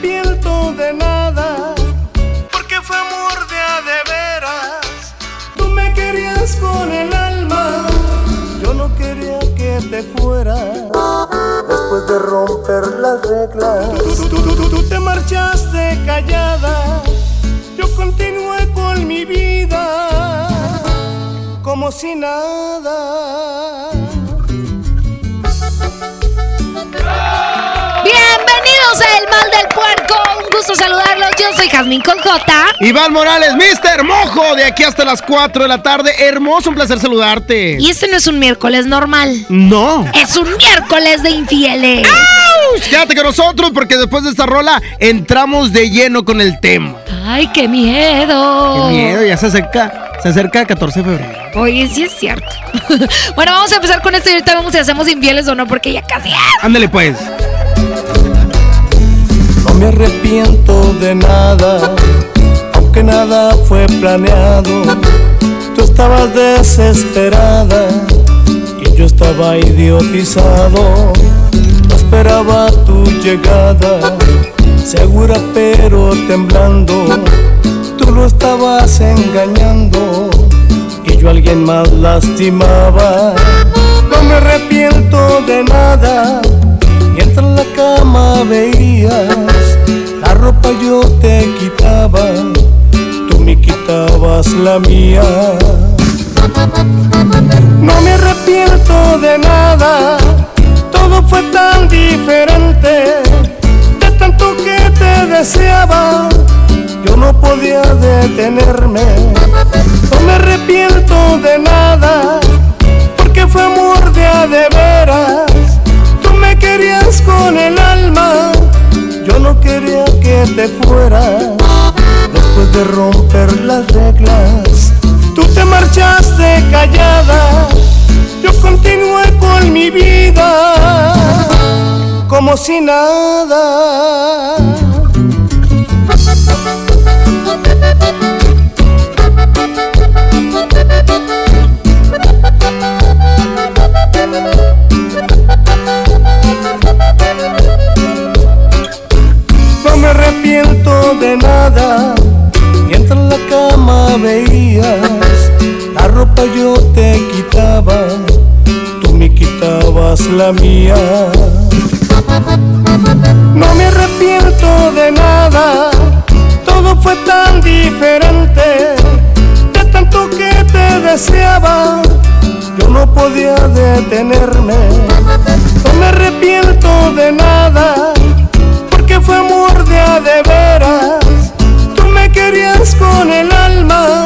arrepiento de nada, porque fue amor de a veras. Tú me querías con el alma, yo no quería que te fueras. Después de romper las reglas, tú, tú- tú- tú- te marchaste callada, yo continué con mi vida, como si nada. Bienvenidos a El Mal del Puerco. Gusto saludarlos. Yo soy Jazmín con J. Iván Morales, Mister Mojo, de aquí hasta las 4 de la tarde. Hermoso, un placer saludarte. Y este no es un miércoles normal. No. Es un miércoles de infieles. ¡Auch! Quédate con nosotros porque después de esta rola entramos de lleno con el tema. Ay, qué miedo. Qué miedo, ya se acerca, se acerca el 14 de febrero. Oye, sí es cierto. bueno, vamos a empezar con esto y ahorita vemos si hacemos infieles o no, porque ya casi es. Ándale pues. No me arrepiento de nada, aunque nada fue planeado. Tú estabas desesperada y yo estaba idiotizado. No esperaba tu llegada, segura pero temblando. Tú lo estabas engañando y yo a alguien más lastimaba. No me arrepiento de nada Mientras en la cama veías la ropa yo te quitaba, tú me quitabas la mía. No me arrepiento de nada, todo fue tan diferente. De tanto que te deseaba, yo no podía detenerme. No me arrepiento de nada, porque fue amor de veras. Querías con el alma, yo no quería que te fueras. Después de romper las reglas, tú te marchaste callada, yo continué con mi vida, como si nada. Me arrepiento de nada, mientras en la cama veías la ropa yo te quitaba, tú me quitabas la mía. No me arrepiento de nada, todo fue tan diferente, de tanto que te deseaba, yo no podía detenerme. No me arrepiento de nada, de veras. Tú me querías con el alma,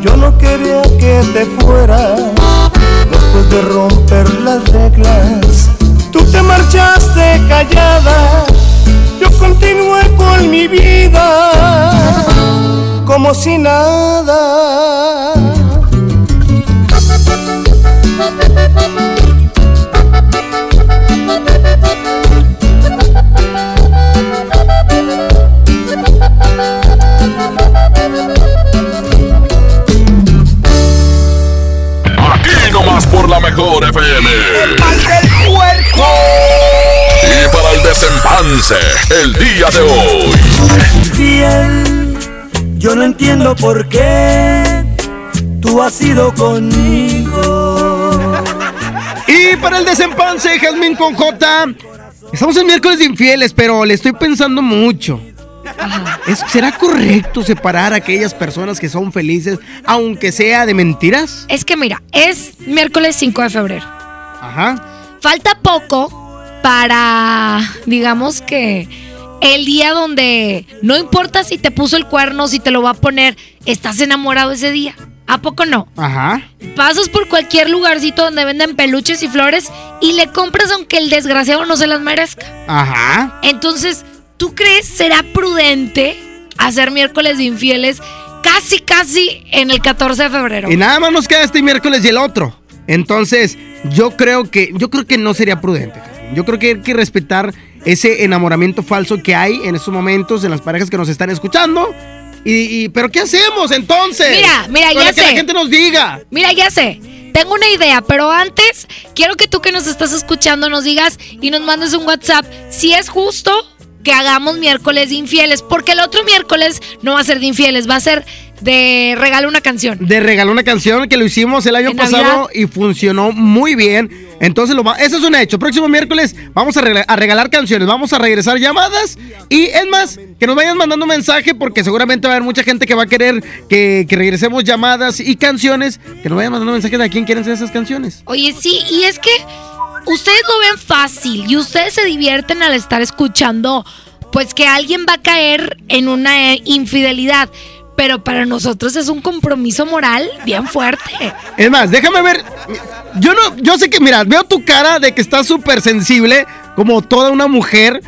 yo no quería que te fueras. Después de romper las reglas, tú te marchaste callada, yo continué con mi vida, como si nada. El mal del puerco. Y para el desempance, el día de hoy. Fiel, yo no entiendo por qué tú has ido conmigo. Y para el desempance, Jazmín con J. Estamos en miércoles de infieles, pero le estoy pensando mucho. ¿Es- ¿Será correcto separar a aquellas personas que son felices, aunque sea de mentiras? Es que mira, es miércoles 5 de febrero. Ajá. Falta poco para, digamos que, el día donde no importa si te puso el cuerno, si te lo va a poner, estás enamorado ese día. ¿A poco no? Ajá. Pasas por cualquier lugarcito donde venden peluches y flores y le compras aunque el desgraciado no se las merezca. Ajá. Entonces, ¿tú crees será prudente hacer miércoles de infieles casi, casi en el 14 de febrero? Y nada más nos queda este miércoles y el otro. Entonces, yo creo que, yo creo que no sería prudente. Yo creo que hay que respetar ese enamoramiento falso que hay en estos momentos en las parejas que nos están escuchando. Y, y- pero ¿qué hacemos entonces? Mira, mira, Para ya que la sé. gente nos diga. Mira, ya sé. Tengo una idea, pero antes quiero que tú que nos estás escuchando nos digas y nos mandes un WhatsApp si es justo que hagamos miércoles de infieles, porque el otro miércoles no va a ser de infieles, va a ser de regalo una canción. De regalar una canción que lo hicimos el año En pasado Navidad. y funcionó muy bien. Entonces, lo va, eso es un hecho. Próximo miércoles vamos a regalar canciones, vamos a regresar llamadas y es más, que nos vayan mandando mensaje porque seguramente va a haber mucha gente que va a querer que, que regresemos llamadas y canciones, que nos vayan mandando mensajes de a quién quieren ser esas canciones. Oye, sí, y es que ustedes lo ven fácil y ustedes se divierten al estar escuchando, pues que alguien va a caer en una eh, infidelidad. Pero para nosotros es un compromiso moral bien fuerte. Es más, déjame ver. Yo no, yo sé que, mira, veo tu cara de que estás súper sensible, como toda una mujer.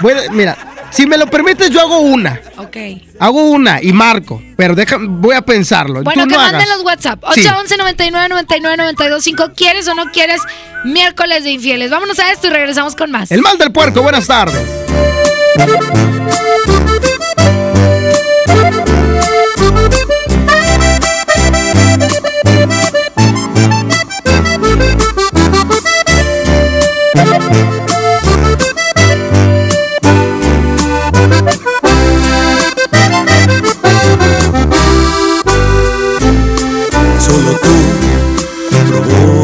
Voy a- mira, si me lo permites, yo hago una. Ok. Hago una y marco, pero deja, voy a pensarlo. Bueno, Tú que no manden hagas. los WhatsApp. Sí. 811 99 99 92 5 ¿Quieres o no quieres miércoles de infieles? Vámonos a esto y regresamos con más. El mal del puerco, buenas tardes.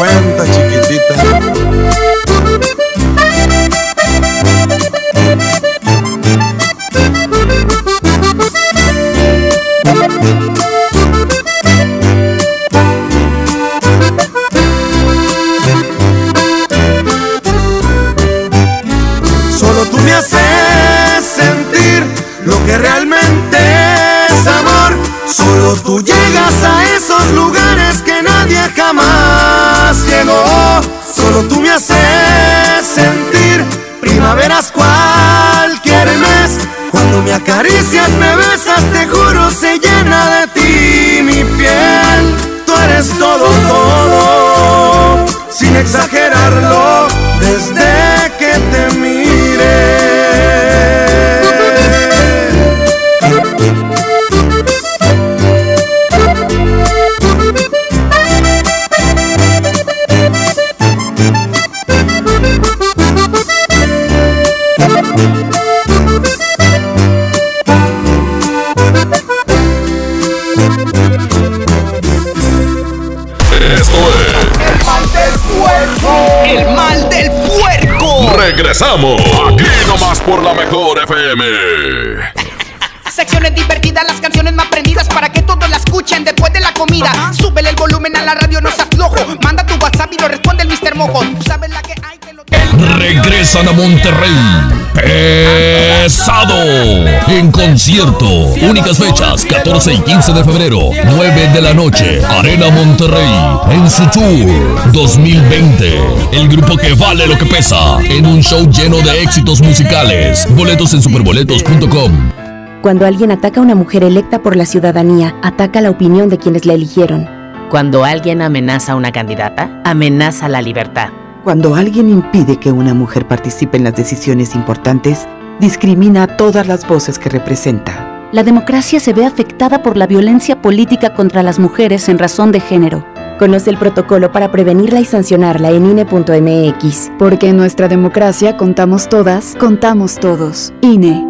50, chiquitita. Me acaricias, me besas, te juro, se llena de ti mi piel. Tú eres todo, todo sin exagerarlo, Regresamos. Aquí nomás por la mejor FM. Secciones divertidas, las canciones más prendidas para que todos la escuchen después de la comida. Súbele el volumen a la radio, no se Regresan a Monterrey. Pesado. En concierto. Únicas fechas, 14 y 15 de febrero, 9 de la noche. Arena Monterrey. En su tour 2020. El grupo que vale lo que pesa. En un show lleno de éxitos musicales. Boletos en superboletos.com. Cuando alguien ataca a una mujer electa por la ciudadanía, ataca la opinión de quienes la eligieron. Cuando alguien amenaza a una candidata, amenaza la libertad. Cuando alguien impide que una mujer participe en las decisiones importantes, discrimina a todas las voces que representa. La democracia se ve afectada por la violencia política contra las mujeres en razón de género. Conoce el protocolo para prevenirla y sancionarla en INE.mx. Porque en nuestra democracia contamos todas, contamos todos. INE.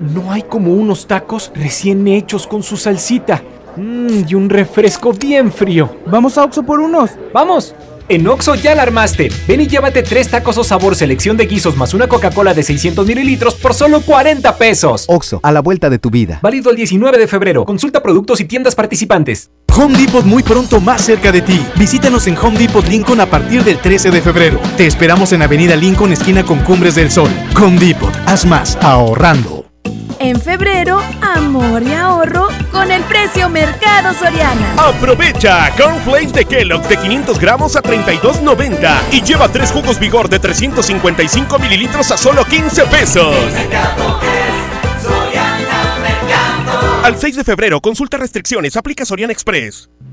No hay como unos tacos recién hechos con su salsita. Mmm, y un refresco bien frío. Vamos a Oxo por unos. ¡Vamos! En Oxo ya la armaste. Ven y llévate tres tacos o sabor selección de guisos más una Coca-Cola de 600 mililitros por solo 40 pesos. Oxo, a la vuelta de tu vida. Válido el 19 de febrero. Consulta productos y tiendas participantes. Home Depot muy pronto más cerca de ti. Visítanos en Home Depot Lincoln a partir del 13 de febrero. Te esperamos en Avenida Lincoln, esquina con Cumbres del Sol. Home Depot, haz más ahorrando. En febrero, amor y ahorro con el precio Mercado Soriana. Aprovecha Cornflakes de Kellogg de 500 gramos a 32.90 y lleva tres jugos Vigor de 355 mililitros a solo 15 pesos. Al 6 de febrero, consulta restricciones, aplica Soriana Express.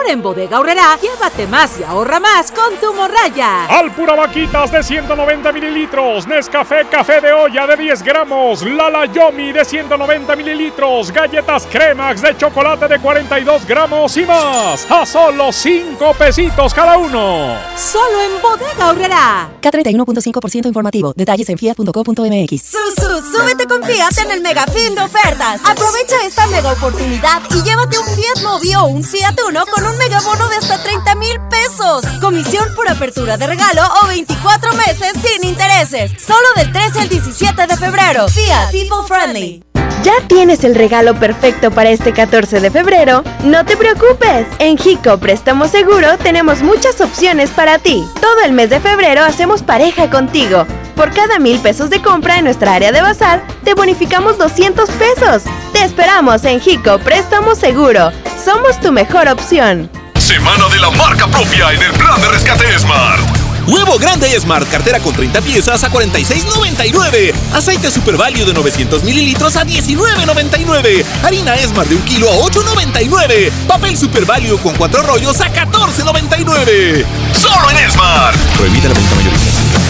Ahora en Bodega Aurrera, llévate más y ahorra más con tu morraya. Alpura Vaquitas de 190 mililitros, Nescafé Café de olla de 10 gramos, Lala Yomi de 190 mililitros, galletas Cremax de chocolate de 42 gramos y más. A solo 5 pesitos cada uno. Solo en Bodega Aurrera. K31.5% informativo. Detalles en fiat.co.mx. Susu, súbete con Fiat en el mega fin de ofertas. Aprovecha esta mega oportunidad y llévate un Fiat Mobi o un Fiat Uno con un megabono de hasta 30 mil pesos. Comisión por apertura de regalo o 24 meses sin intereses. Solo del 13 al 17 de febrero. Fiat People Friendly. ¿Ya tienes el regalo perfecto para este 14 de febrero? No te preocupes. En Jico Préstamo Seguro tenemos muchas opciones para ti. Todo el mes de febrero hacemos pareja contigo. Por cada mil pesos de compra en nuestra área de bazar, te bonificamos 200 pesos. Te esperamos en Jico Préstamo Seguro. Somos tu mejor opción. Semana de la marca propia en el plan de rescate Smart. Huevo grande Smart, cartera con 30 piezas a 46.99. Aceite Super Value de 900 mililitros a 19.99. Harina Smart de un kilo a 8.99. Papel Super Value con 4 rollos a 14.99. Solo en Smart. Prohibida la venta mayorista.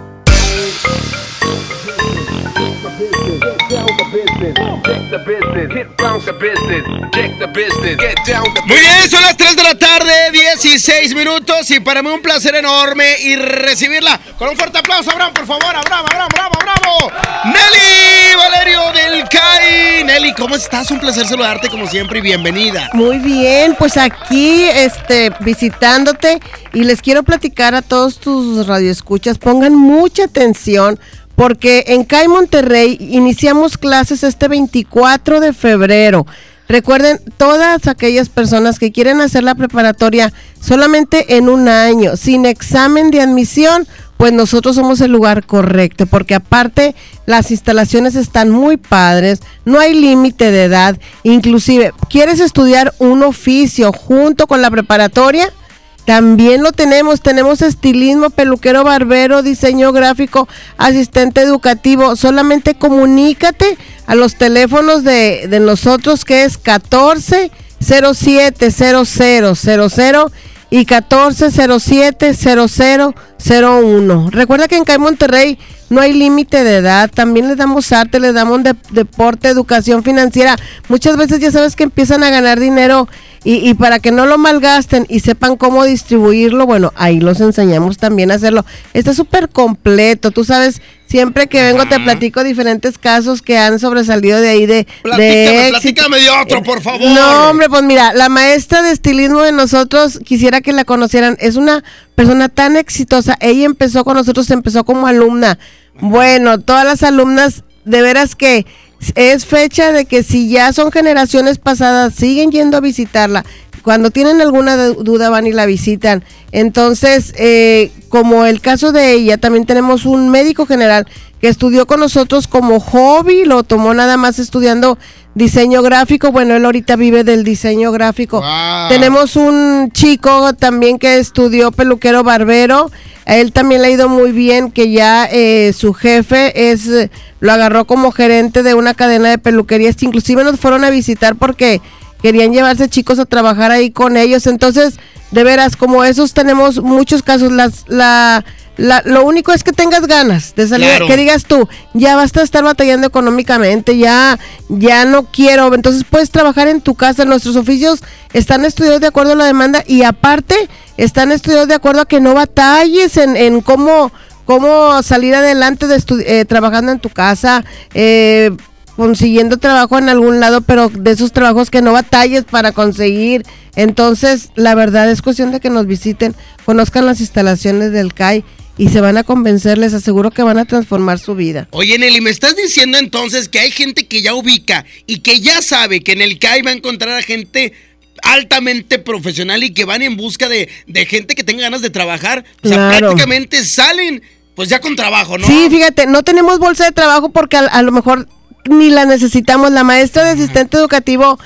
Muy bien, son las 3 de la tarde, 16 minutos y para mí un placer enorme y recibirla con un fuerte aplauso, Abraham, por favor, Abraham, Abraham, bravo, bravo. Nelly Valerio del CAI. Nelly, ¿cómo estás? Un placer saludarte como siempre y bienvenida. Muy bien, pues aquí este visitándote y les quiero platicar a todos tus radioescuchas, pongan mucha atención porque en CAI Monterrey iniciamos clases este 24 de febrero. Recuerden, todas aquellas personas que quieren hacer la preparatoria solamente en un año, sin examen de admisión, pues nosotros somos el lugar correcto, porque aparte las instalaciones están muy padres, no hay límite de edad, inclusive, ¿quieres estudiar un oficio junto con la preparatoria? También lo tenemos, tenemos estilismo, peluquero, barbero, diseño gráfico, asistente educativo. Solamente comunícate a los teléfonos de, de nosotros que es 14 07 0000 y 14 07 0001. Recuerda que en CAI Monterrey no hay límite de edad. También les damos arte, les damos de- deporte, educación financiera. Muchas veces ya sabes que empiezan a ganar dinero y, y para que no lo malgasten y sepan cómo distribuirlo, bueno, ahí los enseñamos también a hacerlo. Está súper completo. Tú sabes, siempre que vengo te platico diferentes casos que han sobresalido de ahí de, de Platícame, éxito. platícame de otro, por favor. No, hombre, pues mira, la maestra de estilismo de nosotros, quisiera que la conocieran, es una persona tan exitosa. Ella empezó con nosotros, empezó como alumna. Bueno, todas las alumnas, de veras que es fecha de que si ya son generaciones pasadas, siguen yendo a visitarla. Cuando tienen alguna du- duda van y la visitan. Entonces, eh, como el caso de ella, también tenemos un médico general que estudió con nosotros como hobby, lo tomó nada más estudiando diseño gráfico. Bueno, él ahorita vive del diseño gráfico. Tenemos un chico también que estudió peluquero barbero. A él también le ha ido muy bien, que ya eh, su jefe es lo agarró como gerente de una cadena de peluquerías. Inclusive nos fueron a visitar porque querían llevarse chicos a trabajar ahí con ellos. Entonces, de veras, como esos tenemos muchos casos. Las, la, la- lo único es que tengas ganas de salir, Claro. que digas tú, ya basta de estar batallando económicamente, ya, ya no quiero. Entonces puedes trabajar en tu casa. Nuestros oficios están estudiados de acuerdo a la demanda y aparte están estudiados de acuerdo a que no batalles en, en cómo, cómo salir adelante de eh, trabajando en tu casa. Eh, consiguiendo trabajo en algún lado, pero de esos trabajos que no batalles para conseguir. Entonces, la verdad es cuestión de que nos visiten, conozcan las instalaciones del CAI y se van a convencer, les aseguro que van a transformar su vida. Oye, Nelly, ¿me estás diciendo entonces que hay gente que ya ubica y que ya sabe que en el CAI va a encontrar a gente altamente profesional y que van en busca de, de gente que tenga ganas de trabajar? O sea, Claro. prácticamente salen pues ya con trabajo, ¿no? Sí, fíjate, no tenemos bolsa de trabajo porque a, a lo mejor ni la necesitamos. La maestra de asistente educativo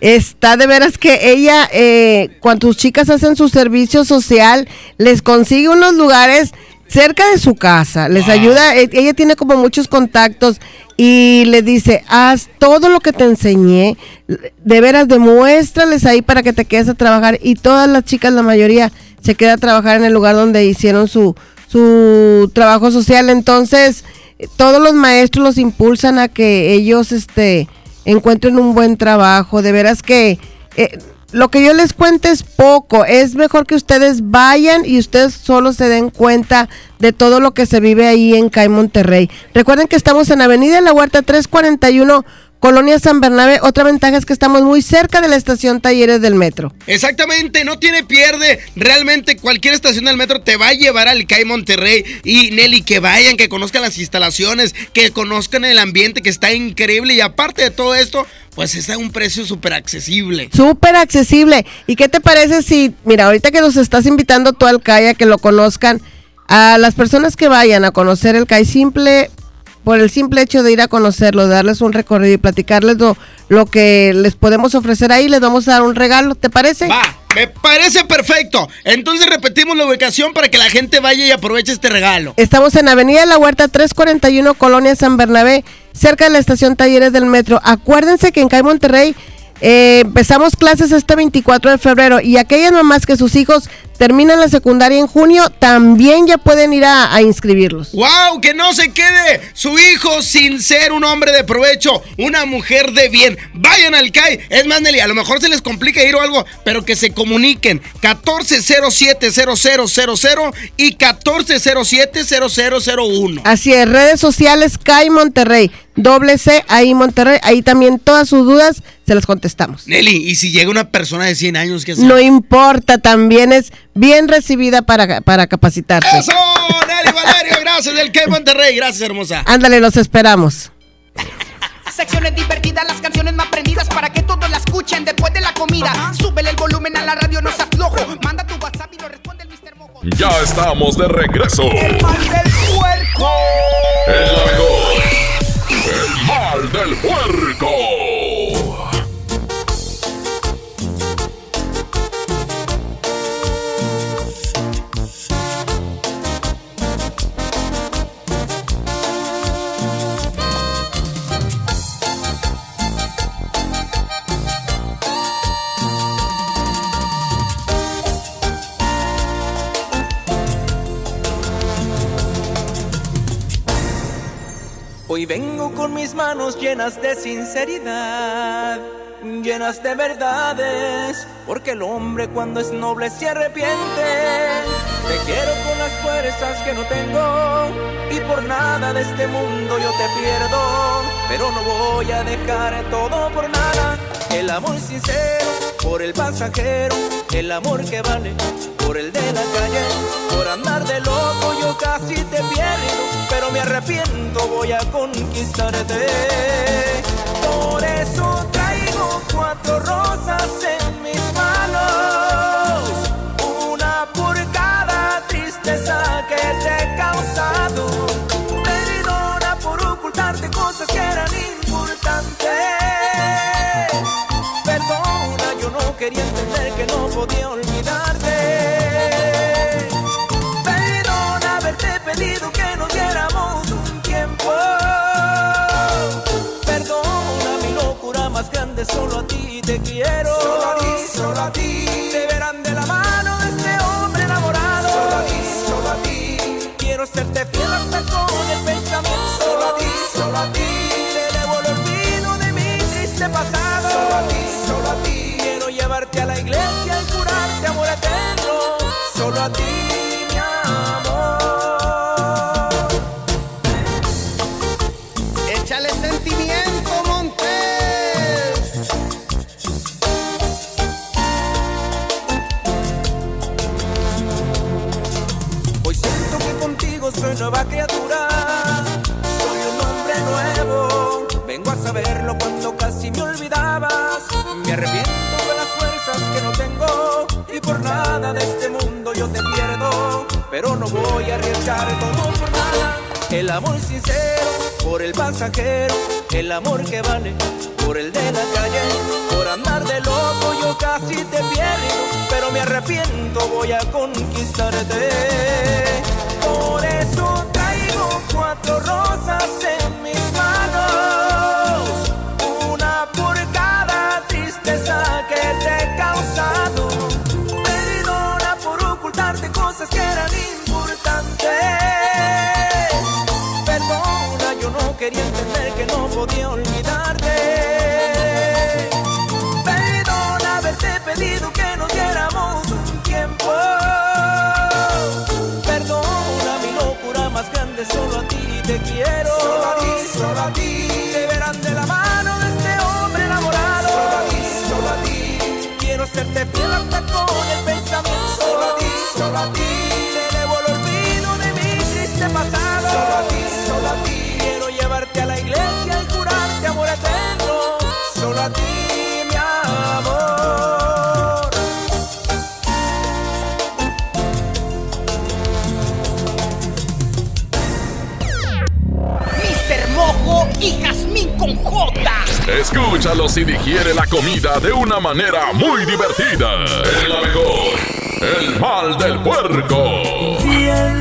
está de veras que ella, eh, cuando tus chicas hacen su servicio social, les consigue unos lugares cerca de su casa, les ayuda, eh, ella tiene como muchos contactos y le dice, haz todo lo que te enseñé, de veras demuéstrales ahí para que te quedes a trabajar. Y todas las chicas, la mayoría, se queda a trabajar en el lugar donde hicieron su, su trabajo social, entonces todos los maestros los impulsan a que ellos este encuentren un buen trabajo, de veras que eh, lo que yo les cuento es poco, es mejor que ustedes vayan y ustedes solo se den cuenta de todo lo que se vive ahí en CAI Monterrey. Recuerden que estamos en Avenida La Huerta 341, Colonia San Bernabé. Otra ventaja es que estamos muy cerca de la estación Talleres del Metro. Exactamente, no tiene pierde. Realmente cualquier estación del metro te va a llevar al CAI Monterrey. Y Nelly, que vayan, que conozcan las instalaciones, que conozcan el ambiente que está increíble. Y aparte de todo esto, pues está a un precio súper accesible. Súper accesible. ¿Y qué te parece si, mira, ahorita que nos estás invitando tú al CAI a que lo conozcan, a las personas que vayan a conocer el CAI simple, por el simple hecho de ir a conocerlo, de darles un recorrido y platicarles lo, lo que les podemos ofrecer ahí, les vamos a dar un regalo, ¿te parece? Va, me parece perfecto. Entonces repetimos la ubicación para que la gente vaya y aproveche este regalo. Estamos en Avenida La Huerta 341, Colonia San Bernabé, cerca de la estación Talleres del Metro. Acuérdense que en CAI Monterrey eh, empezamos clases este 24 de febrero y aquellas mamás que sus hijos terminan la secundaria en junio, también ya pueden ir a, a inscribirlos. ¡Wow! Que no se quede su hijo sin ser un hombre de provecho, una mujer de bien. Vayan al CAI. Es más, Nelly, a lo mejor se les complica ir o algo, pero que se comuniquen. 1407-0000 y 1407-0001. Así es, redes sociales CAI Monterrey, doble C ahí Monterrey, ahí también todas sus dudas se las contestamos. Nelly, ¿y si llega una persona de 100 años, hacer? No importa, también es bien recibida para, para capacitarse. ¡Eso! Nelly Valerio, gracias del CAI Monterrey. Gracias, hermosa. Ándale, los esperamos. Secciones divertidas, las canciones más prendidas para que todos la escuchen después de la comida. Súbele el volumen a la radio, no seas flojo. Manda tu WhatsApp y lo responde el Mr. Mojo. Ya estamos de regreso. El mal del puerco. El la mejor. El mal del puerco. Hoy vengo con mis manos llenas de sinceridad, llenas de verdades, porque el hombre cuando es noble se arrepiente. Te quiero con las fuerzas que no tengo y por nada de este mundo yo te pierdo, pero no voy a dejar todo por nada. El amor sincero por el pasajero, el amor que vale por el de la calle, por andar de loco yo casi te pierdo, pero me arrepiento, voy a conquistarte. Por eso traigo cuatro rosas quería entender que no podía olvidarte. Perdona haberte pedido que nos diéramos un tiempo. Perdona mi locura más grande, solo a ti te quiero. Solo a ti, solo a ti. El amor sincero por el pasajero. El amor que vale por el de la calle. Por andar de loco yo casi te pierdo. Pero me arrepiento, voy a conquistarte. Por eso traigo cuatro rosas en quería entender que no podía olvidarte. Perdona haberte pedido que nos diéramos un tiempo. Perdona mi locura más grande, solo a ti te quiero. Solo a ti, solo a ti. Te verán de la mano de este hombre enamorado. Solo a ti, solo a ti. Quiero serte fiel hasta con el pensamiento. Solo a ti, solo a ti. Escúchalos y digiere la comida de una manera muy divertida. Es la mejor. El mal del puerco.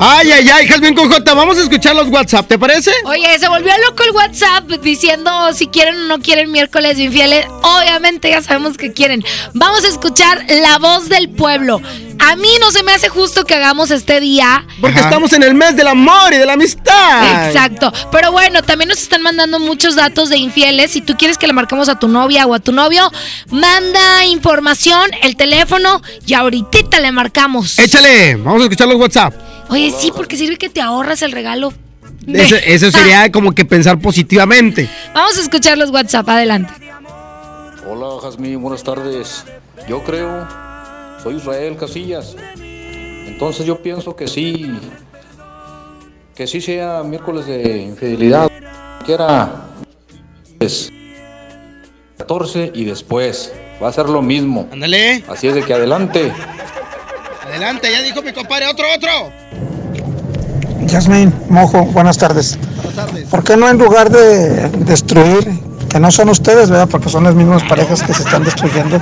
Ay, ay, ay, Jasmine Cojota, vamos a escuchar los WhatsApp, ¿te parece? Oye, se volvió loco el WhatsApp diciendo si quieren o no quieren miércoles de infieles. Obviamente ya sabemos que quieren. Vamos a escuchar la voz del pueblo. A mí no se me hace justo que hagamos este día. Porque estamos en el mes del amor y de la amistad. Exacto. Pero bueno, también nos están mandando muchos datos de infieles. Si tú quieres que le marquemos a tu novia o a tu novio, manda información, el teléfono y ahorita le marcamos. Échale, vamos a escuchar los WhatsApp. Oye, sí, porque sirve que te ahorras el regalo. Eso, eso sería como que pensar positivamente. Vamos a escuchar los WhatsApp, adelante. Hola, Jazmín, buenas tardes. Yo creo, soy Israel Casillas. Entonces yo pienso que sí, que sí sea miércoles de infidelidad. Que era pues, 14 y después. Va a ser lo mismo. Ándale. Así es de que adelante. Adelante, ya dijo mi compadre, otro, otro. Yasmin, Mojo, buenas tardes. Buenas tardes. ¿Por qué no en lugar de destruir, que no son ustedes, ¿verdad? Porque son las mismas parejas que se están destruyendo.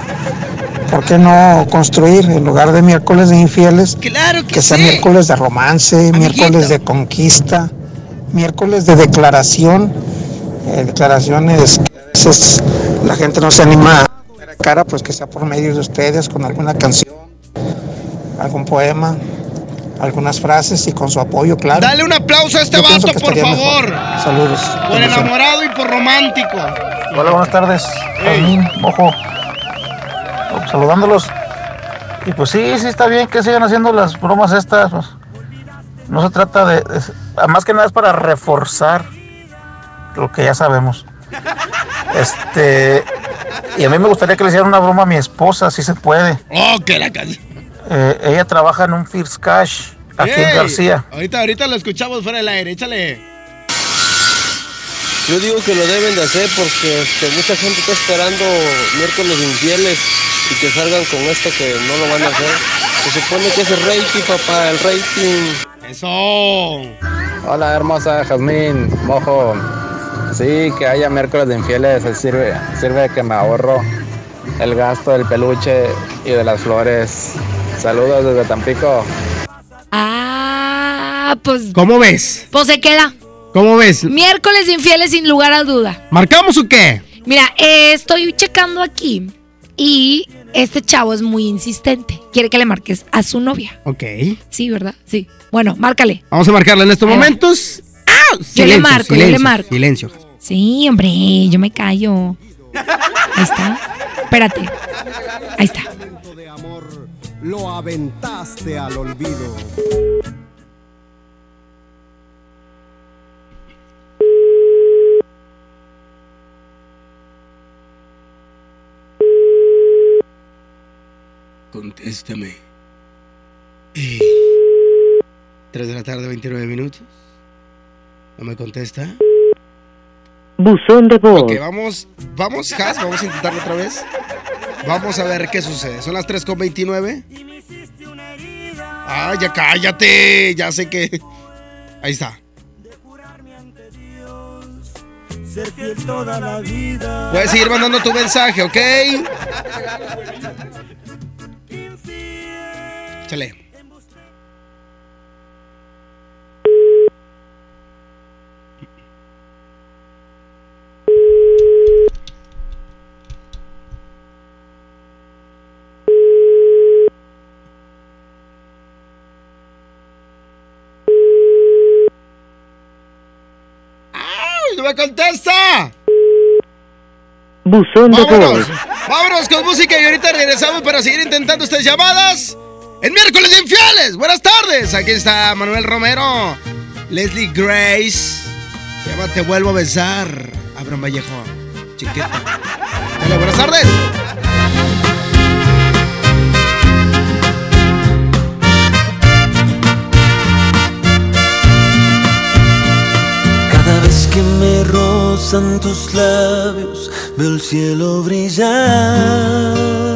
¿Por qué no construir en lugar de miércoles de infieles? Claro que, sea miércoles de romance, miércoles de conquista, miércoles de declaración, eh, declaraciones que a veces la gente no se anima a dar a cara, pues que sea por medio de ustedes, con alguna canción, algún poema, algunas frases y con su apoyo, claro. Dale un aplauso a este Yo vato, que por favor. mejor. Saludos. Por enamorado y por romántico. Hola, buenas tardes. Jazmín, ojo. Saludándolos. Y pues sí, sí está bien que sigan haciendo las bromas estas. pues. No se trata de, de- Más que nada es para reforzar lo que ya sabemos. Este. Y a mí me gustaría que le hicieran una broma a mi esposa, si se puede. Oh, que la canción. Eh, ella trabaja en un First Cash aquí en García. Ahorita, ahorita lo escuchamos fuera del aire, échale. Yo digo que lo deben de hacer porque este, mucha gente está esperando miércoles infieles y que salgan con esto que no lo van a hacer. Se supone que es el rating, papá, el rating. Eso. Hola, hermosa Jazmín, mojo. Sí, que haya miércoles de infieles, sirve, sirve que me ahorro el gasto del peluche y de las flores. Saludos desde Tampico. Ah, pues. ¿Cómo ves? Pues se queda. ¿Cómo ves? Miércoles de infieles sin lugar a duda. ¿Marcamos o qué? Mira, eh, estoy checando aquí y este chavo es muy insistente. Quiere que le marques a su novia. Ok. Sí, ¿verdad? Sí. Bueno, márcale. Vamos a marcarla en estos momentos. ¡Ah! Yo le Silencio, marco, yo le silencio, marco. Silencio. Sí, hombre, yo me callo. Ahí está. Espérate. Ahí está. Lo aventaste al olvido. Contéstame. 3 de la tarde, 29 minutos. ¿No me contesta? Buzón de voz. Ok, vamos, vamos, Has, vamos a intentarlo otra vez. Vamos a ver qué sucede. Son las 3 con 29. Ah, ya cállate. Ya sé que. Ahí está. Ser fiel toda la vida. Puedes seguir mandando tu mensaje, ¿ok? Chale. ¡Ay, no me contesta! Buzón de Vámonos, vámonos con música y ahorita regresamos para seguir intentando estas llamadas. En miércoles de infieles. Buenas tardes. Aquí está Manuel Romero, Leslie Grace. Se llama Te vuelvo a besar. Abraham Vallejo. Chiquita. Dale, buenas tardes. Cada vez que me rozan tus labios, veo el cielo brillar.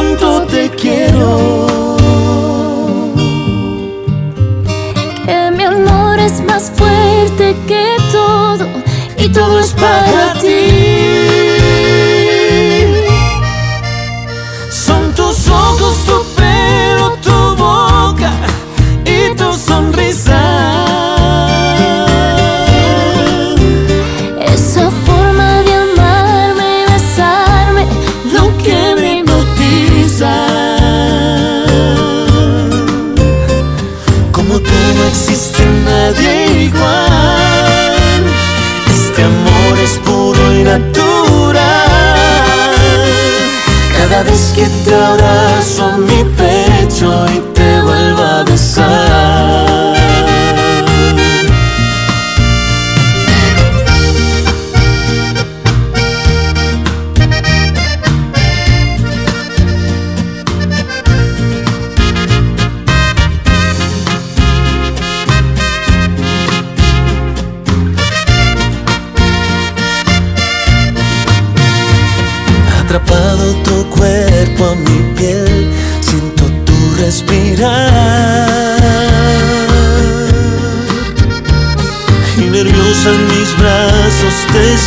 Tanto te quiero. Que mi amor es más fuerte que todo y todo es para ti. Cada vez que te abrazo mi pecho y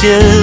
te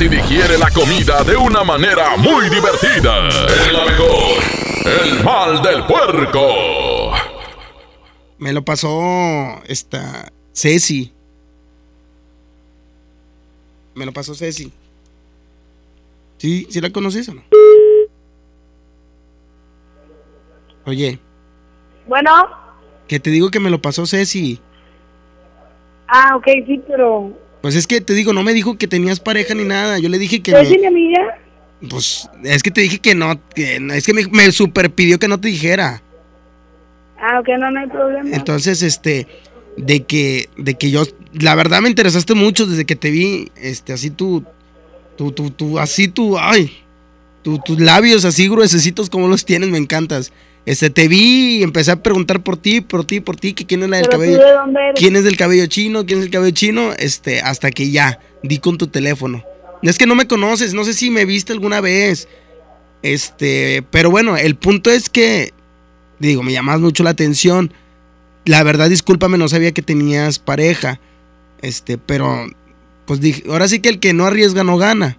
Si digiere la comida de una manera muy divertida. Es la mejor. El mal del puerco. Me lo pasó esta Ceci. Me lo pasó Ceci. ¿Sí? ¿Sí la conoces o no? Oye, Bueno, que te digo que me lo pasó Ceci. ah, ok, sí, pero. Pues es que te digo, no me dijo que tenías pareja ni nada. Yo le dije que ¿Pero me- tiene amiga? Pues es que te dije que no, que es que me, me super pidió que no te dijera. Ah, ok, no, no hay problema. Entonces, este, de que, de que yo, la verdad me interesaste mucho desde que te vi, este, así tú, tú, tú, tú, así tú, ay, tu- tus labios así gruesecitos como los tienes, me encantas. Este, te vi y empecé a preguntar por ti, por ti, por ti, que quién es la del ¿Pero tú cabello. de dónde eres? ¿Quién es del cabello chino? ¿Quién es el cabello chino? Este, hasta que ya, di con tu teléfono. Es que no me conoces, no sé si me viste alguna vez. Este, pero bueno, el punto es que, digo, me llamas mucho la atención. La verdad, discúlpame, no sabía que tenías pareja. Este, pero pues dije, ahora sí que el que no arriesga no gana.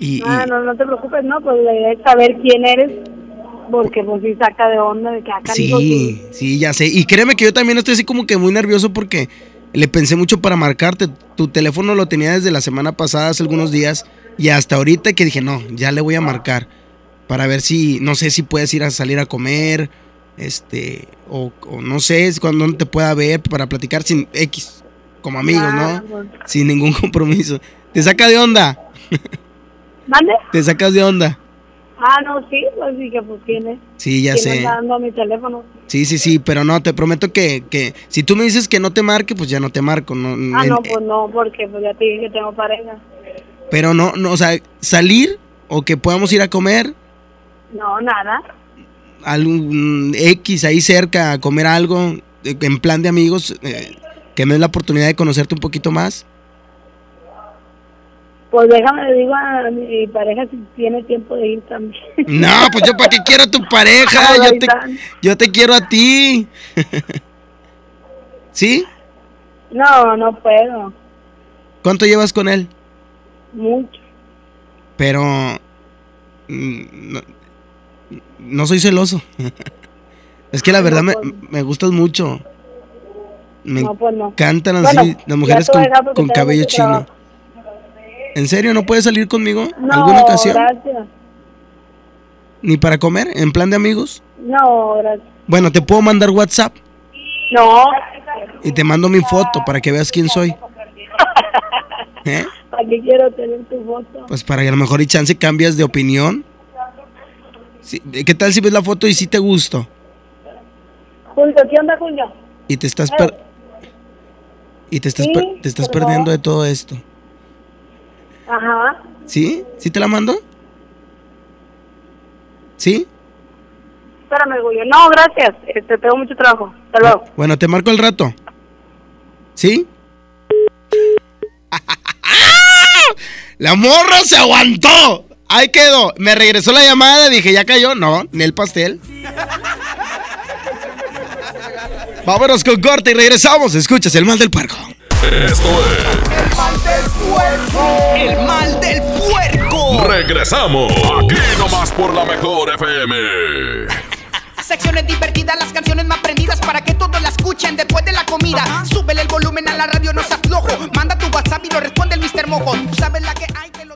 Y, y- Ah, no, no te preocupes, no, pues la idea es saber quién eres, porque pues sí saca de onda de que acá sí, sí, ya sé. Y créeme que yo también estoy así como que muy nervioso porque le pensé mucho para marcarte. Tu teléfono lo tenía desde la semana pasada, hace algunos días, y hasta ahorita que dije, no, ya le voy a marcar para ver si, no sé si puedes ir a salir a comer, este, o, o no sé, si cuando te pueda ver para platicar sin X, como amigos, Ah, ¿no? pues. Sin ningún compromiso. ¿Te saca de onda? ¿Mande? ¿Te sacas de onda? Ah, no, sí, pues sí que pues quién es. Sí, ya ¿Quién sé. está dando mi teléfono? Sí, sí, sí, pero no, te prometo que, que si tú me dices que no te marque, pues ya no te marco. No, Ah, en- no, pues no, porque pues ya te dije que tengo pareja. Pero no, no, o sea, salir o que podamos ir a comer No, nada. algún X ahí cerca a comer algo en plan de amigos, eh, que me dé la oportunidad de conocerte un poquito más. Pues déjame, le digo a mi pareja si tiene tiempo de ir también. No, pues yo para qué quiero a tu pareja, yo te, yo te quiero a ti. ¿Sí? No, no puedo. ¿Cuánto llevas con él? Mucho. Pero mm, no, no soy celoso. Es que la verdad no, me, pues. me gustas mucho. Me No, pues no. encantan Bueno, así las mujeres con, con cabello chino. ¿En serio no puedes salir conmigo No, alguna ocasión? gracias. ¿Ni para comer? ¿En plan de amigos? No, gracias. Bueno, te puedo mandar WhatsApp No. y te mando mi foto para que veas quién soy. ¿Eh? ¿Para qué quiero tener tu foto? Pues para que a lo mejor y chance cambias de opinión. Sí, ¿Qué tal si ves la foto y sí te gusto? Julio, ¿qué onda, Julio? Y te estás per- y te estás per- te estás perdiendo de todo esto. Ajá. ¿Sí? ¿Sí te la mando? ¿Sí? Espérame, Julio. No, gracias. Este, tengo mucho trabajo. Hasta luego. Bueno, te marco el rato. ¿Sí? La morra se aguantó. Ahí quedó. Me regresó la llamada, dije, ¿ya cayó? No, ni el pastel. Vámonos con corte y regresamos. Escuchas el mal del puerco. Esto El mal del puerco. es. Regresamos. Aquí nomás por la mejor FM. Secciones divertidas, las canciones más prendidas para que todos la escuchen después de la comida. Súbele el volumen a la radio, no seas flojo. Manda tu WhatsApp y lo responde el Mr. Mojo. Tú sabes la que hay, que lo.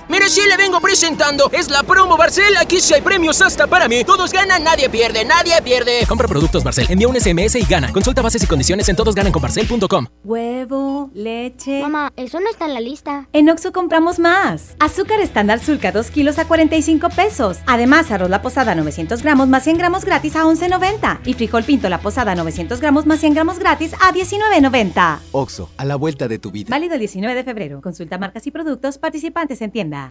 Mire, sí le vengo presentando. Es la promo Barcel. Aquí sí hay premios hasta para mí. Todos ganan, nadie pierde, nadie pierde. Compra productos Barcel, envía un SMS y gana. Consulta bases y condiciones en todosgananconbarcel.com. Huevo, leche. Mamá, eso no está en la lista. En Oxo compramos más. Azúcar estándar Sulca 2 kilos a 45 pesos. Además, arroz la posada 900 gramos más 100 gramos gratis a 11.90. Y frijol pinto la posada 900 gramos más 100 gramos gratis a 19.90. Oxo, a la vuelta de tu vida. Válido el 19 de febrero. Consulta marcas y productos participantes en tienda.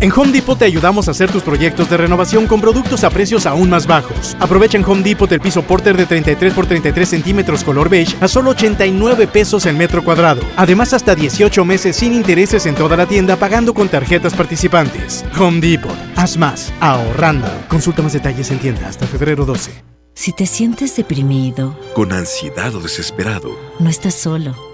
En Home Depot te ayudamos a hacer tus proyectos de renovación con productos a precios aún más bajos. Aprovecha en Home Depot el piso Porter de 33 por 33 centímetros color beige a solo 89 pesos el metro cuadrado. Además, hasta 18 meses sin intereses en toda la tienda pagando con tarjetas participantes. Home Depot. Haz más, ahorrando. Consulta más detalles en tienda hasta febrero 12. Si te sientes deprimido, Con ansiedad o desesperado, no estás solo.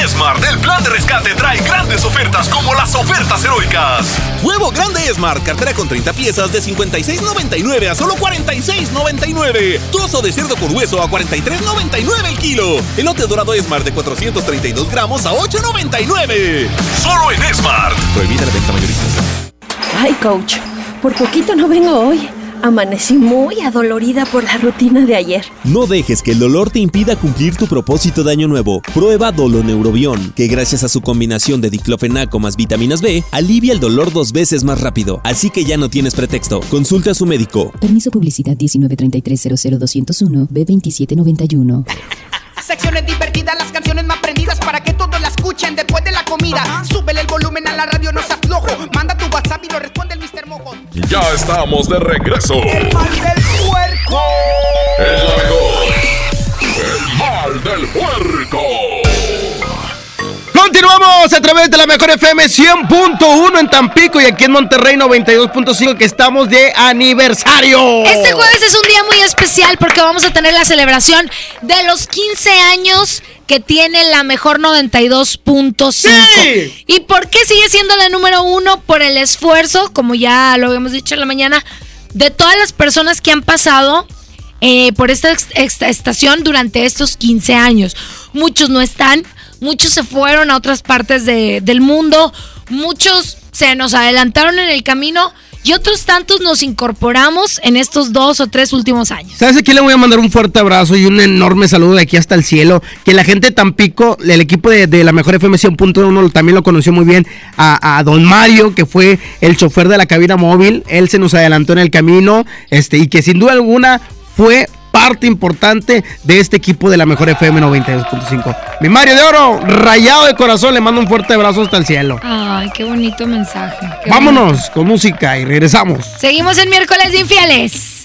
En Esmart, el plan de rescate trae grandes ofertas como las ofertas heroicas. Huevo grande Esmart, cartera con 30 piezas de 56.99 a solo 46.99. Trozo de cerdo con hueso a 43.99 el kilo. Elote dorado Esmart de 432 gramos a 8.99. Solo en Esmart. Prohibida la venta mayorista. Ay, coach, por poquito no vengo hoy. Amanecí muy adolorida por la rutina de ayer. No dejes que el dolor te impida cumplir tu propósito de año nuevo. Prueba Doloneurobión, que gracias a su combinación de diclofenaco más vitaminas B, alivia el dolor dos veces más rápido. Así que ya no tienes pretexto. Consulta a su médico. Permiso publicidad 193300201 B2791. Secciones divertidas, las canciones más prendidas para que escuchen después de la comida. Súbele el volumen a la radio, no se aflojo. Manda tu WhatsApp y lo responde el Mr. Mojo. Ya estamos de regreso. El mal del puerco. El mejor. El mal del puerco. Continuamos a través de la mejor FM 100.1 en Tampico y aquí en Monterrey 92.5 que estamos de aniversario. Este jueves es un día muy especial porque vamos a tener la celebración de los 15 años que tiene la mejor 92.5. ¿Y por qué sigue siendo la número uno? Por el esfuerzo, como ya lo habíamos dicho en la mañana, de todas las personas que han pasado eh, por esta, esta estación durante estos 15 años. Muchos no están, muchos se fueron a otras partes de- del mundo, muchos se nos adelantaron en el camino y otros tantos nos incorporamos en estos dos o tres últimos años. ¿Sabes a quién le voy a mandar un fuerte abrazo y un enorme saludo de aquí hasta el cielo? Que la gente de Tampico, el equipo de, la mejor FM 100.1 también lo conoció muy bien a, a don Mario, que fue el chofer de la cabina móvil. Él se nos adelantó en el camino este, y que sin duda alguna fue parte importante de este equipo de la mejor FM 92.5. Mi Mario de Oro, rayado de corazón, le mando un fuerte abrazo hasta el cielo. Ay, qué bonito mensaje. qué bonito. Vámonos con música y regresamos. Seguimos en miércoles de infieles.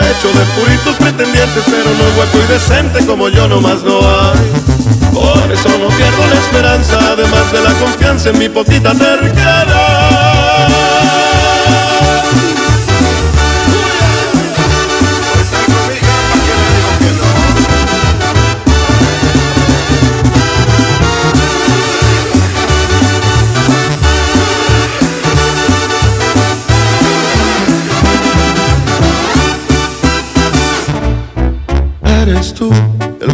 Hecho de puritos pretendientes, pero no hueco y decente como yo nomás no hay. Por eso no pierdo la esperanza, además de la confianza en mi poquita terquedad.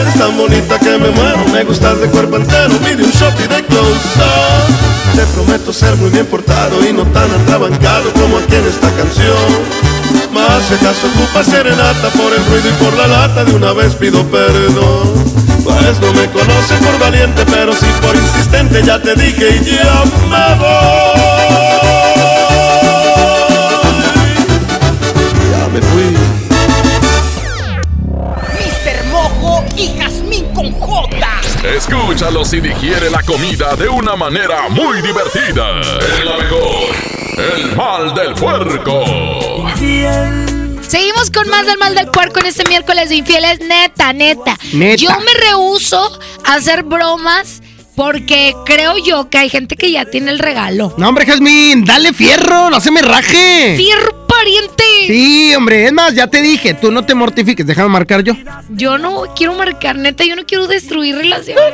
Eres tan bonita que me muero, me gustas de cuerpo entero, pide un shot y de close. Te prometo ser muy bien portado y no tan atrabancado como aquí en esta canción. Más si acaso ocupa serenata por el ruido y por la lata, de una vez pido perdón. Pues no me conoce por valiente, pero sí por insistente, ya te dije y ya me voy. Gózalo si digiere la comida de una manera muy divertida. Es la mejor. El mal del puerco. Seguimos con más del mal del puerco en este miércoles de infieles, neta, neta. Neta. Yo me rehuso a hacer bromas porque creo yo que hay gente que ya tiene el regalo. No, hombre, Jazmín, dale fierro, no se me raje. Fierro pariente. Sí, hombre, es más, ya te dije, tú no te mortifiques, déjame marcar yo. Yo no quiero marcar, neta, yo no quiero destruir relaciones.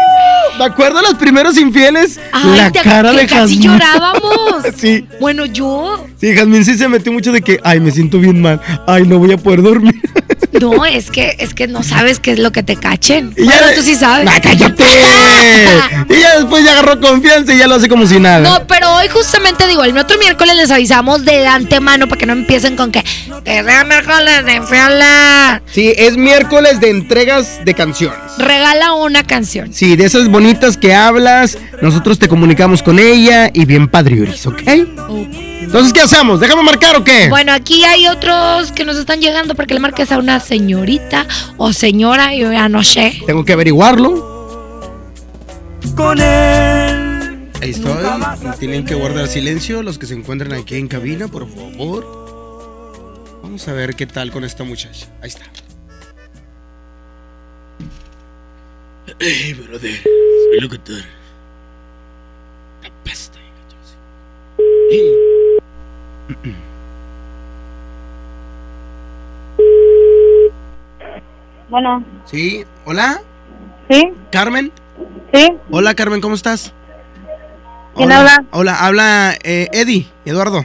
¿De acuerdo a los primeros infieles? Ay, la te- cara de casi Jazmín. llorábamos. sí, Bueno, yo. sí, Jazmín sí se metió mucho de que, ay, me siento bien mal, ay, no voy a poder dormir. No, es que, es que no sabes qué es lo que te cachen. Y ya- Bueno, tú sí sabes. ¡Ah, cállate! y ya después ya agarró confianza y ya lo hace como si nada. No, pero hoy justamente digo, el otro miércoles les avisamos de antemano para que no empiecen con que sea miércoles de infierles. Sí, es miércoles de entregas de canciones. Regala una canción. Sí, de esas bonitas que hablas, nosotros te comunicamos con ella y bien padriuris, ¿ok? Entonces, ¿qué hacemos? ¿Déjame marcar o qué? Bueno, aquí hay otros que nos están llegando para que le marques a una señorita o señora, yo ya no sé. Tengo que averiguarlo. Con él. Ahí estoy. Tienen que guardar silencio los que se encuentran aquí en cabina, por favor. Vamos a ver qué tal con esta muchacha. Ahí está. Hey, brother. Soy locutor. La peste. Hey. Bueno, Sí, hola. ¿Sí? Carmen. Sí. Hola, Carmen, ¿cómo estás? ¿Quién Hola. habla? Hola, habla eh, Eddie, Eduardo.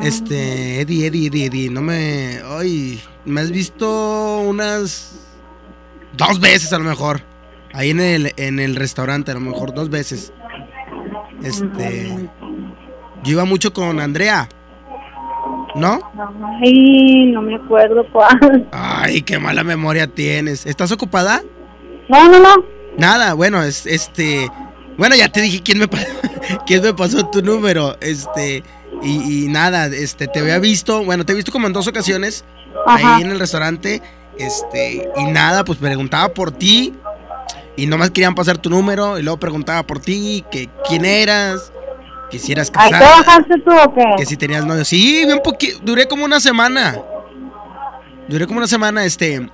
Este, Eddie, Eddie, Eddie, Eddie. No me. Ay, me has visto unas. Dos veces a lo mejor. Ahí en el, en el restaurante, a lo mejor dos veces. Este. Yo iba mucho con Andrea. ¿No? Ay, no me acuerdo cuál. Ay, qué mala memoria tienes. ¿Estás ocupada? No, no, no. Nada, bueno, es este. Bueno, ya te dije quién me, pa- quién me pasó tu número. Este. Y, y nada, este, te había visto. Bueno, te he visto como en dos ocasiones. Ajá. Ahí en el restaurante. Este. Y nada, pues preguntaba por ti. Y nomás querían pasar tu número. Y luego preguntaba por ti. Que quién eras. Que si eras ¿Ahí casada. trabajaste tú o qué? Que si tenías novio. Sí, bien poquito. Duré como una semana. Duré como una semana, este.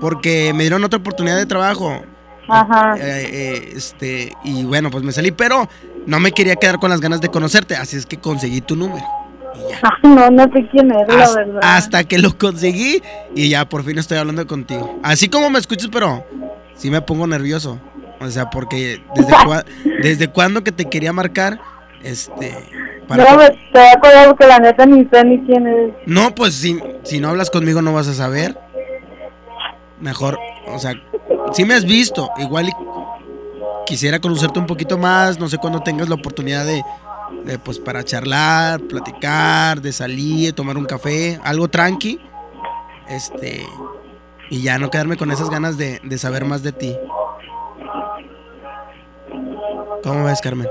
Porque me dieron otra oportunidad de trabajo. Ajá. Eh, eh, este, y bueno, pues me salí, pero no me quería quedar con las ganas de conocerte, así es que conseguí tu número. No, no sé quién es, la verdad. hasta que lo conseguí y ya por fin estoy hablando contigo. Así como me escuchas, pero sí me pongo nervioso. O sea, porque desde, cua- desde cuando que te quería marcar, este... para- No, me estoy acordando porque la neta ni sé ni quién es. No, pues si, si no hablas conmigo no vas a saber. Mejor, o sea, si me has visto, igual quisiera conocerte un poquito más, no sé cuándo tengas la oportunidad de, de, pues para charlar, platicar, de salir, tomar un café, algo tranqui. Este, y ya no quedarme con esas ganas de, de saber más de ti. ¿Cómo ves, Carmen?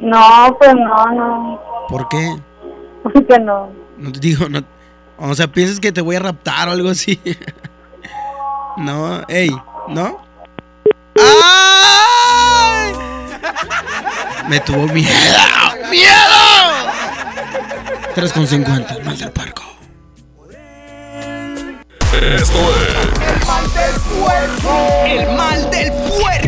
No, pues no, no. ¿Por qué? Porque no. No te digo, no. O sea, piensas que te voy a raptar o algo así. no, ey, ¿no? ¡Ay! Me tuvo miedo. ¡Miedo! 3,50, mal del parco. Esto es El mal del puerco. El mal del puerco.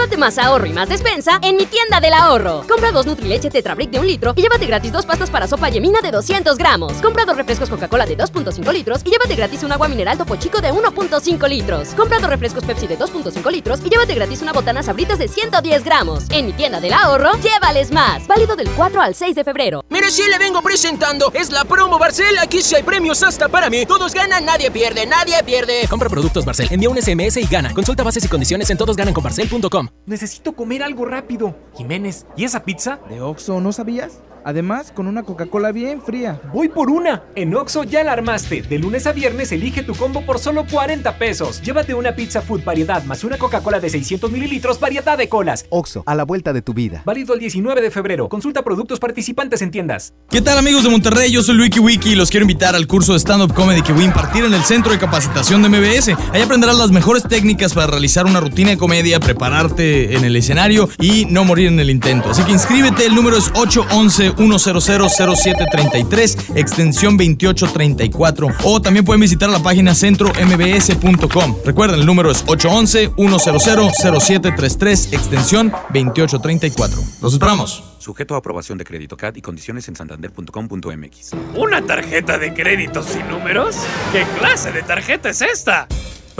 Llévate más ahorro y más despensa en mi tienda del ahorro. Compra dos Nutrileche Tetra Brick de un litro y llévate gratis dos pastas para sopa yemina de 200 gramos. Compra dos refrescos Coca-Cola de 2.5 litros y llévate gratis un agua mineral Topo Chico de 1.5 litros. Compra dos refrescos Pepsi de 2.5 litros y llévate gratis una botana Sabritas de 110 gramos. En mi tienda del ahorro, llévales más. Válido del 4 al 6 de febrero. Mire, sí le vengo presentando. Es la promo Barcel. Aquí sí hay premios hasta para mí. Todos ganan, nadie pierde, nadie pierde. Compra productos Barcel, envía un SMS y gana. Consulta bases y condiciones en todosgananconbarcel.com. Necesito comer algo rápido. Jiménez, ¿y esa pizza? ¿De Oxxo no sabías? Además, con una Coca-Cola bien fría. Voy por una. En Oxo ya la armaste. De lunes a viernes elige tu combo por solo 40 pesos. Llévate una pizza food variedad más una Coca-Cola de 600 mililitros variedad de colas. Oxo, a la vuelta de tu vida. Válido el 19 de febrero. Consulta productos participantes en tiendas. ¿Qué tal amigos de Monterrey? Yo soy Wiki Wiki y los quiero invitar al curso de stand-up comedy que voy a impartir en el Centro de Capacitación de MBS. Ahí aprenderás las mejores técnicas para realizar una rutina de comedia, prepararte en el escenario y no morir en el intento. Así que inscríbete, el número es 811 100 0733, extensión 2834. O también pueden visitar la página centrombs.com. Recuerden, el número es 811-100-0733, extensión 2834. Los esperamos. Sujeto a aprobación de crédito CAD y condiciones en santander.com.mx. ¿Una tarjeta de crédito sin números? ¿Qué clase de tarjeta es esta?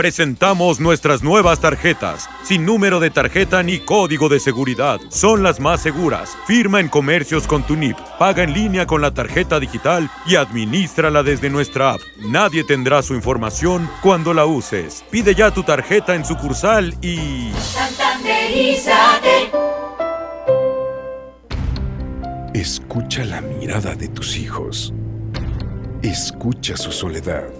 Presentamos nuestras nuevas tarjetas, sin número de tarjeta ni código de seguridad. Son las más seguras. Firma en comercios con tu NIP, paga en línea con la tarjeta digital y administrala desde nuestra app. Nadie tendrá su información cuando la uses. Pide ya tu tarjeta en sucursal y... Santanderízate. Escucha la mirada de tus hijos. Escucha su soledad.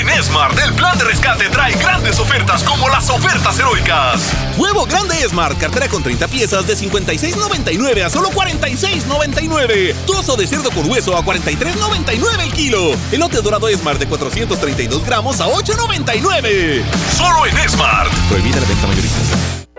En Smart, el plan de rescate trae grandes ofertas como las ofertas heroicas. Huevo grande Smart, cartera con 30 piezas de 56.99 a solo 46.99. Trozo de cerdo con hueso a 43.99 el kilo. Elote dorado Smart de 432 gramos a 8.99. Solo en Smart. Prohibida la venta mayorista.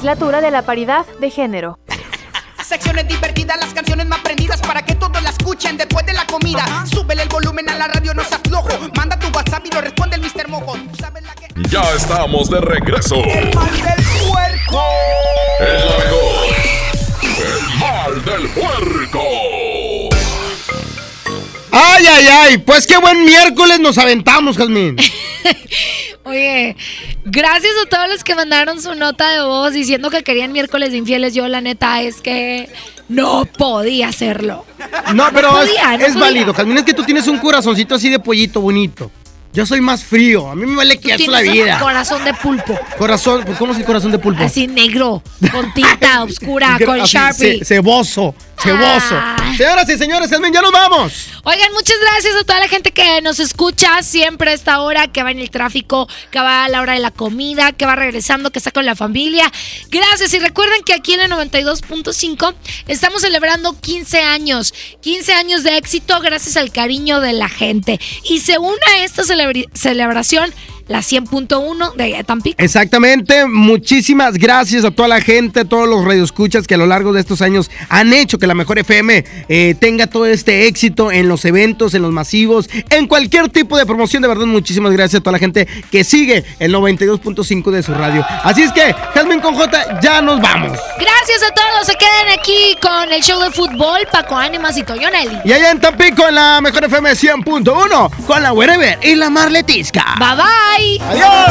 Legislatura de la Paridad de Género. Secciones divertidas, las canciones más prendidas para que todos la escuchen después de la comida. Súbele el volumen a la radio, no se aflojo. Manda tu WhatsApp y lo responde el Mr. Mojo. ¿Tú sabes la que... Ya estamos de regreso. El mal del puerco. El la mejor. El mal del puerco. Ay, ay, ay. Pues qué buen miércoles nos aventamos, Jazmín. Oye, gracias a todos los que mandaron su nota de voz diciendo que querían miércoles de infieles. Yo, la neta, es que no podía hacerlo. No, pero podía, es, no es podía. válido, Jazmín. Es que tú tienes un corazoncito así de pollito bonito. Yo soy más frío. A mí me vale que la vida. un corazón de pulpo. Corazón, ¿cómo es el corazón de pulpo? Así negro, con tinta oscura, con Sharpie. ce- ceboso, ceboso. Ah. Señoras y señores, Jazmín, ya nos vamos. Oigan, muchas gracias a toda la gente que nos escucha siempre a esta hora, que va en el tráfico, que va a la hora de la comida, que va regresando, que está con la familia. Gracias y recuerden que aquí en el 92.5 estamos celebrando 15 años, 15 años de éxito gracias al cariño de la gente. Y se une a esta celebración la 100.1 de Tampico. Exactamente, muchísimas gracias a toda la gente, a todos los radioescuchas que a lo largo de estos años han hecho que la Mejor FM eh, tenga todo este éxito en los eventos, en los masivos, en cualquier tipo de promoción. De verdad, muchísimas gracias a toda la gente que sigue el 92.5 de su radio. Así es que, Jasmine con J, ya nos vamos. Gracias a todos, se quedan aquí con el show de fútbol, Paco Ánimas y Toyonelli. Y allá en Tampico, en la Mejor FM 100.1, con la Wherever y la Marletisca. Bye bye. Adiós.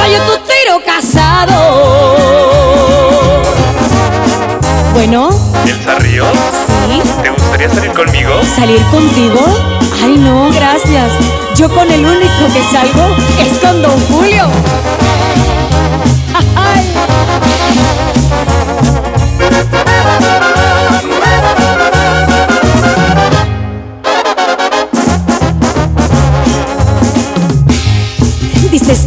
Fallo tu tiro casado. Bueno, ¿Elsa Ríos? sí. ¿Te gustaría salir conmigo? ¿Salir contigo? Ay, no, gracias. Yo con el único que salgo es con Don Julio. Ay.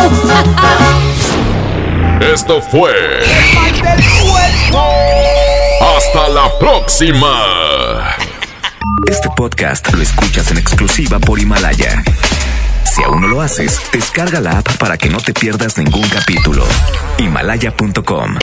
Esto fue. Hasta la próxima. Este podcast lo escuchas en exclusiva por Himalaya. Si aún no lo haces, descarga la app para que no te pierdas ningún capítulo. Himalaya.com